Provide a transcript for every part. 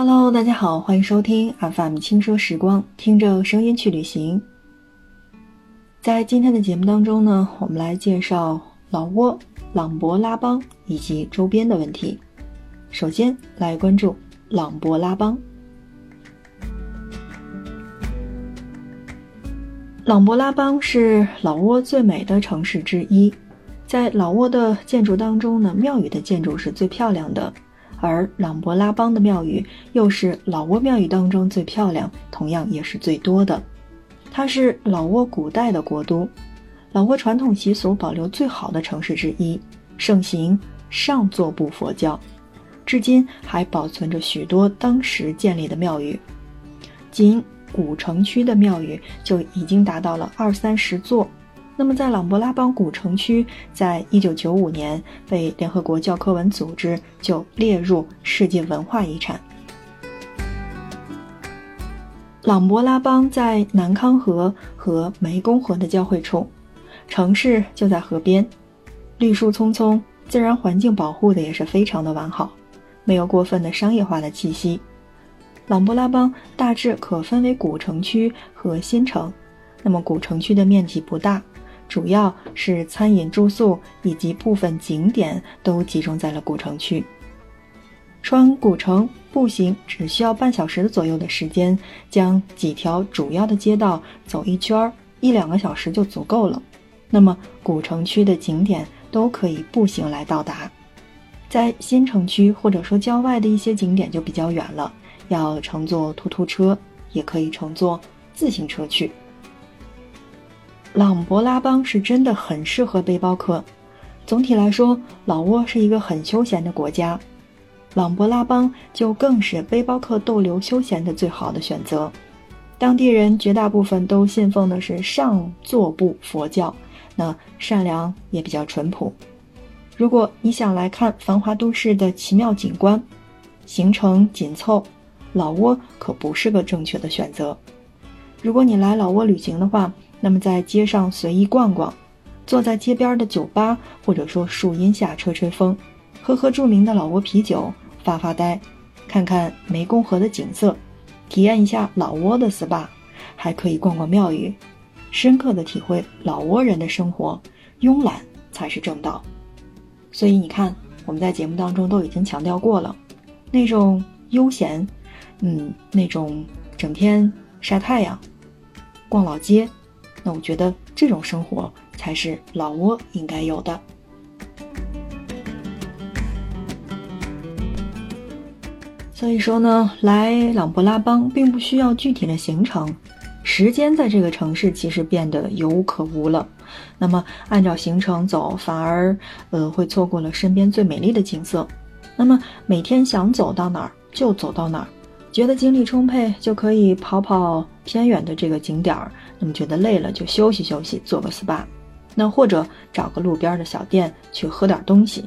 Hello，大家好，欢迎收听 FM 轻奢时光，听着声音去旅行。在今天的节目当中呢，我们来介绍老挝、琅勃拉邦以及周边的问题。首先来关注琅勃拉邦。琅勃拉邦是老挝最美的城市之一，在老挝的建筑当中呢，庙宇的建筑是最漂亮的。而琅勃拉邦的庙宇又是老挝庙宇当中最漂亮，同样也是最多的。它是老挝古代的国都，老挝传统习俗保留最好的城市之一，盛行上座部佛教，至今还保存着许多当时建立的庙宇。仅古城区的庙宇就已经达到了二三十座。那么，在琅勃拉邦古城区，在一九九五年被联合国教科文组织就列入世界文化遗产。琅勃拉邦在南康河和湄公河的交汇处，城市就在河边，绿树葱葱，自然环境保护的也是非常的完好，没有过分的商业化的气息。琅勃拉邦大致可分为古城区和新城，那么古城区的面积不大。主要是餐饮、住宿以及部分景点都集中在了古城区。穿古城步行只需要半小时左右的时间，将几条主要的街道走一圈儿，一两个小时就足够了。那么古城区的景点都可以步行来到达。在新城区或者说郊外的一些景点就比较远了，要乘坐突突车，也可以乘坐自行车去。琅勃拉邦是真的很适合背包客。总体来说，老挝是一个很休闲的国家，琅勃拉邦就更是背包客逗留休闲的最好的选择。当地人绝大部分都信奉的是上座部佛教，那善良也比较淳朴。如果你想来看繁华都市的奇妙景观，行程紧凑，老挝可不是个正确的选择。如果你来老挝旅行的话，那么在街上随意逛逛，坐在街边的酒吧或者说树荫下吹吹风，喝喝著名的老挝啤酒，发发呆，看看湄公河的景色，体验一下老挝的 SPA，还可以逛逛庙宇，深刻的体会老挝人的生活，慵懒才是正道。所以你看，我们在节目当中都已经强调过了，那种悠闲，嗯，那种整天晒太阳，逛老街。那我觉得这种生活才是老挝应该有的。所以说呢，来琅勃拉邦并不需要具体的行程，时间在这个城市其实变得有可无了。那么按照行程走，反而呃会错过了身边最美丽的景色。那么每天想走到哪儿就走到哪儿。觉得精力充沛，就可以跑跑偏远的这个景点儿；那么觉得累了，就休息休息，做个 SPA。那或者找个路边的小店去喝点东西，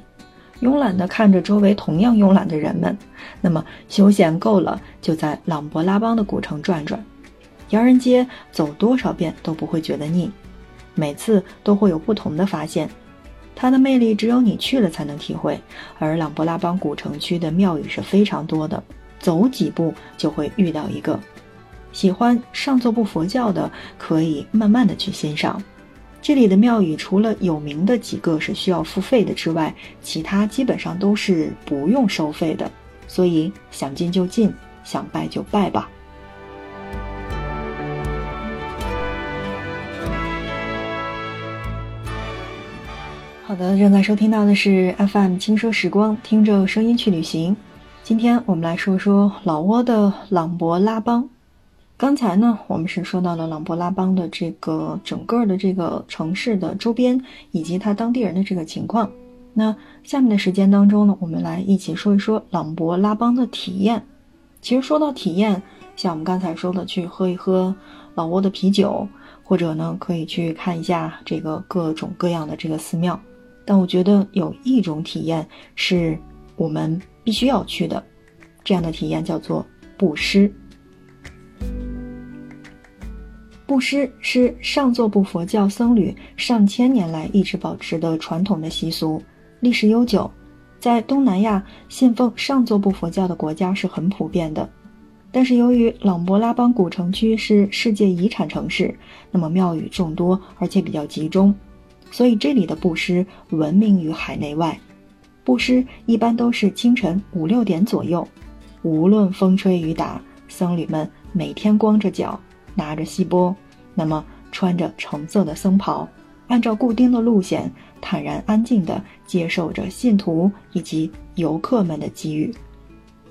慵懒的看着周围同样慵懒的人们。那么休闲够了，就在琅勃拉邦的古城转转，洋人街走多少遍都不会觉得腻，每次都会有不同的发现。它的魅力只有你去了才能体会。而琅勃拉邦古城区的庙宇是非常多的。走几步就会遇到一个，喜欢上座部佛教的可以慢慢的去欣赏。这里的庙宇除了有名的几个是需要付费的之外，其他基本上都是不用收费的，所以想进就进，想拜就拜吧。好的，正在收听到的是 FM 轻奢时光，听着声音去旅行。今天我们来说说老挝的琅勃拉邦。刚才呢，我们是说到了琅勃拉邦的这个整个的这个城市的周边以及它当地人的这个情况。那下面的时间当中呢，我们来一起说一说琅勃拉邦的体验。其实说到体验，像我们刚才说的，去喝一喝老挝的啤酒，或者呢，可以去看一下这个各种各样的这个寺庙。但我觉得有一种体验是我们。必须要去的，这样的体验叫做布施。布施是上座部佛教僧侣上千年来一直保持的传统的习俗，历史悠久。在东南亚信奉上座部佛教的国家是很普遍的。但是由于琅勃拉邦古城区是世界遗产城市，那么庙宇众多，而且比较集中，所以这里的布施闻名于海内外。布施一般都是清晨五六点左右，无论风吹雨打，僧侣们每天光着脚，拿着锡钵，那么穿着橙色的僧袍，按照固定的路线，坦然安静地接受着信徒以及游客们的给予。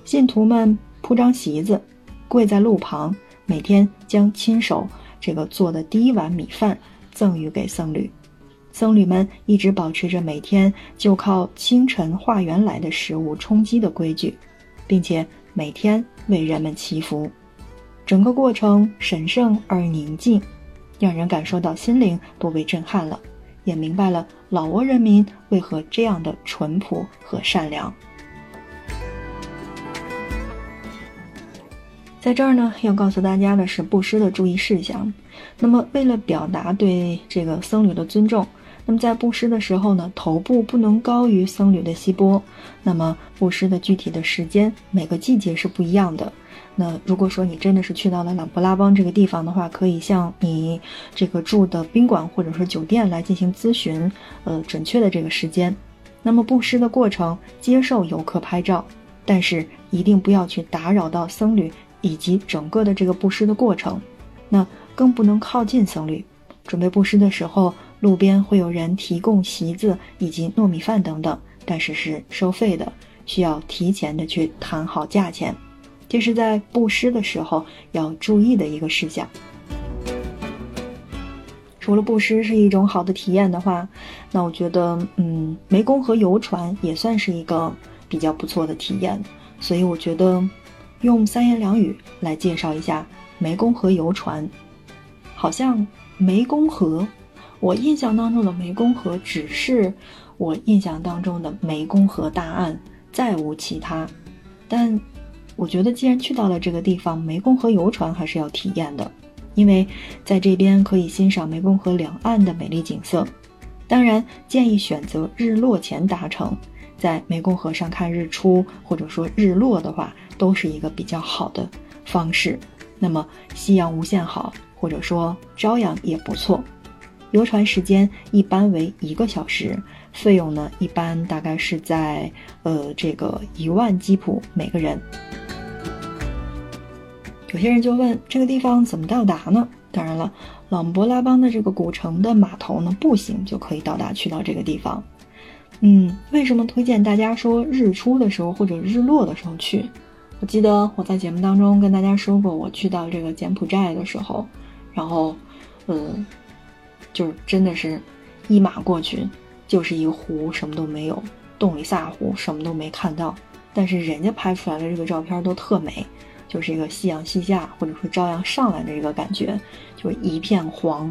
信徒们铺张席子。跪在路旁，每天将亲手这个做的第一碗米饭赠予给僧侣。僧侣们一直保持着每天就靠清晨化缘来的食物充饥的规矩，并且每天为人们祈福。整个过程神圣而宁静，让人感受到心灵都被震撼了，也明白了老挝人民为何这样的淳朴和善良。在这儿呢，要告诉大家的是布施的注意事项。那么，为了表达对这个僧侣的尊重，那么在布施的时候呢，头部不能高于僧侣的膝波。那么，布施的具体的时间，每个季节是不一样的。那如果说你真的是去到了琅勃拉邦这个地方的话，可以向你这个住的宾馆或者说酒店来进行咨询，呃，准确的这个时间。那么，布施的过程，接受游客拍照，但是一定不要去打扰到僧侣。以及整个的这个布施的过程，那更不能靠近僧侣。准备布施的时候，路边会有人提供席子以及糯米饭等等，但是是收费的，需要提前的去谈好价钱。这是在布施的时候要注意的一个事项。除了布施是一种好的体验的话，那我觉得，嗯，湄公河游船也算是一个比较不错的体验。所以我觉得。用三言两语来介绍一下湄公河游船，好像湄公河，我印象当中的湄公河只是我印象当中的湄公河大岸，再无其他。但我觉得既然去到了这个地方，湄公河游船还是要体验的，因为在这边可以欣赏湄公河两岸的美丽景色。当然，建议选择日落前搭乘，在湄公河上看日出或者说日落的话。都是一个比较好的方式。那么夕阳无限好，或者说朝阳也不错。游船时间一般为一个小时，费用呢一般大概是在呃这个一万基普每个人。有些人就问这个地方怎么到达呢？当然了，琅勃拉邦的这个古城的码头呢，步行就可以到达去到这个地方。嗯，为什么推荐大家说日出的时候或者日落的时候去？我记得我在节目当中跟大家说过，我去到这个柬埔寨的时候，然后，嗯，就是真的是，一马过去就是一个湖，什么都没有，洞里撒湖，什么都没看到。但是人家拍出来的这个照片都特美，就是一个夕阳西下或者说朝阳上来的这个感觉，就是一片黄，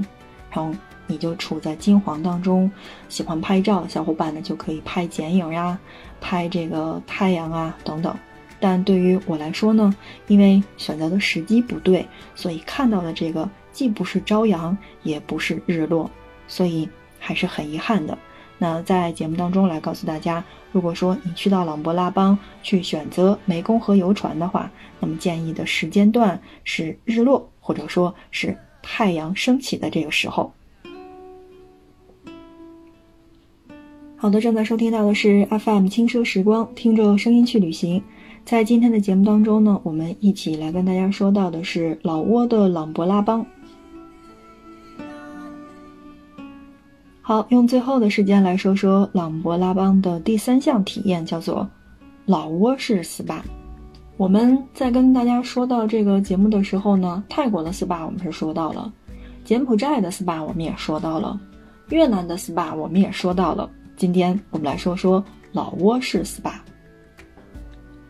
然后你就处在金黄当中。喜欢拍照的小伙伴呢，就可以拍剪影呀，拍这个太阳啊等等。但对于我来说呢，因为选择的时机不对，所以看到的这个既不是朝阳，也不是日落，所以还是很遗憾的。那在节目当中来告诉大家，如果说你去到琅勃拉邦去选择湄公河游船的话，那么建议的时间段是日落，或者说是太阳升起的这个时候。好的，正在收听到的是 FM 轻奢时光，听着声音去旅行。在今天的节目当中呢，我们一起来跟大家说到的是老挝的琅勃拉邦。好，用最后的时间来说说琅勃拉邦的第三项体验，叫做老挝式 SPA。我们在跟大家说到这个节目的时候呢，泰国的 SPA 我们是说到了，柬埔寨的 SPA 我们也说到了，越南的 SPA 我们也说到了。今天我们来说说老挝式 SPA。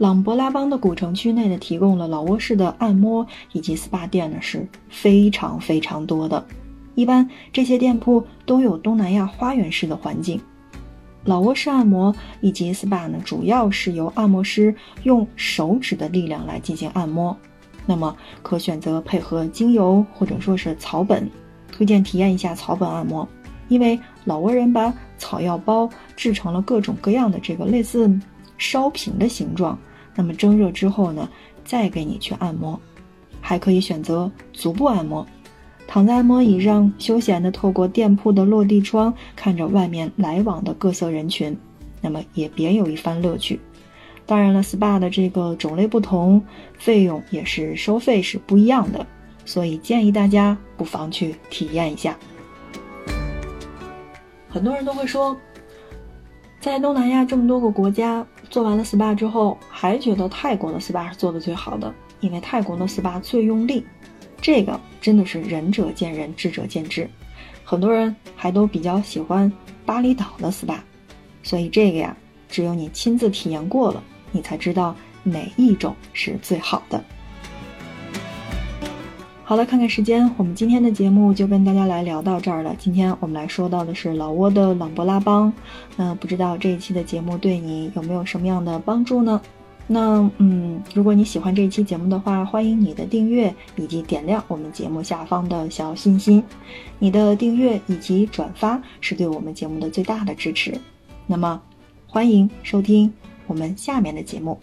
琅勃拉邦的古城区内呢，提供了老挝式的按摩以及 SPA 店呢是非常非常多的。一般这些店铺都有东南亚花园式的环境。老挝式按摩以及 SPA 呢，主要是由按摩师用手指的力量来进行按摩。那么可选择配合精油或者说是草本，推荐体验一下草本按摩，因为老挝人把草药包制成了各种各样的这个类似烧瓶的形状，那么蒸热之后呢，再给你去按摩，还可以选择足部按摩，躺在按摩椅上休闲的透过店铺的落地窗看着外面来往的各色人群，那么也别有一番乐趣。当然了，SPA 的这个种类不同，费用也是收费是不一样的，所以建议大家不妨去体验一下。很多人都会说，在东南亚这么多个国家做完了 SPA 之后，还觉得泰国的 SPA 是做的最好的，因为泰国的 SPA 最用力。这个真的是仁者见仁，智者见智。很多人还都比较喜欢巴厘岛的 SPA，所以这个呀，只有你亲自体验过了。你才知道哪一种是最好的。好了，看看时间，我们今天的节目就跟大家来聊到这儿了。今天我们来说到的是老挝的琅勃拉邦。那不知道这一期的节目对你有没有什么样的帮助呢？那嗯，如果你喜欢这一期节目的话，欢迎你的订阅以及点亮我们节目下方的小心心。你的订阅以及转发是对我们节目的最大的支持。那么，欢迎收听。我们下面的节目。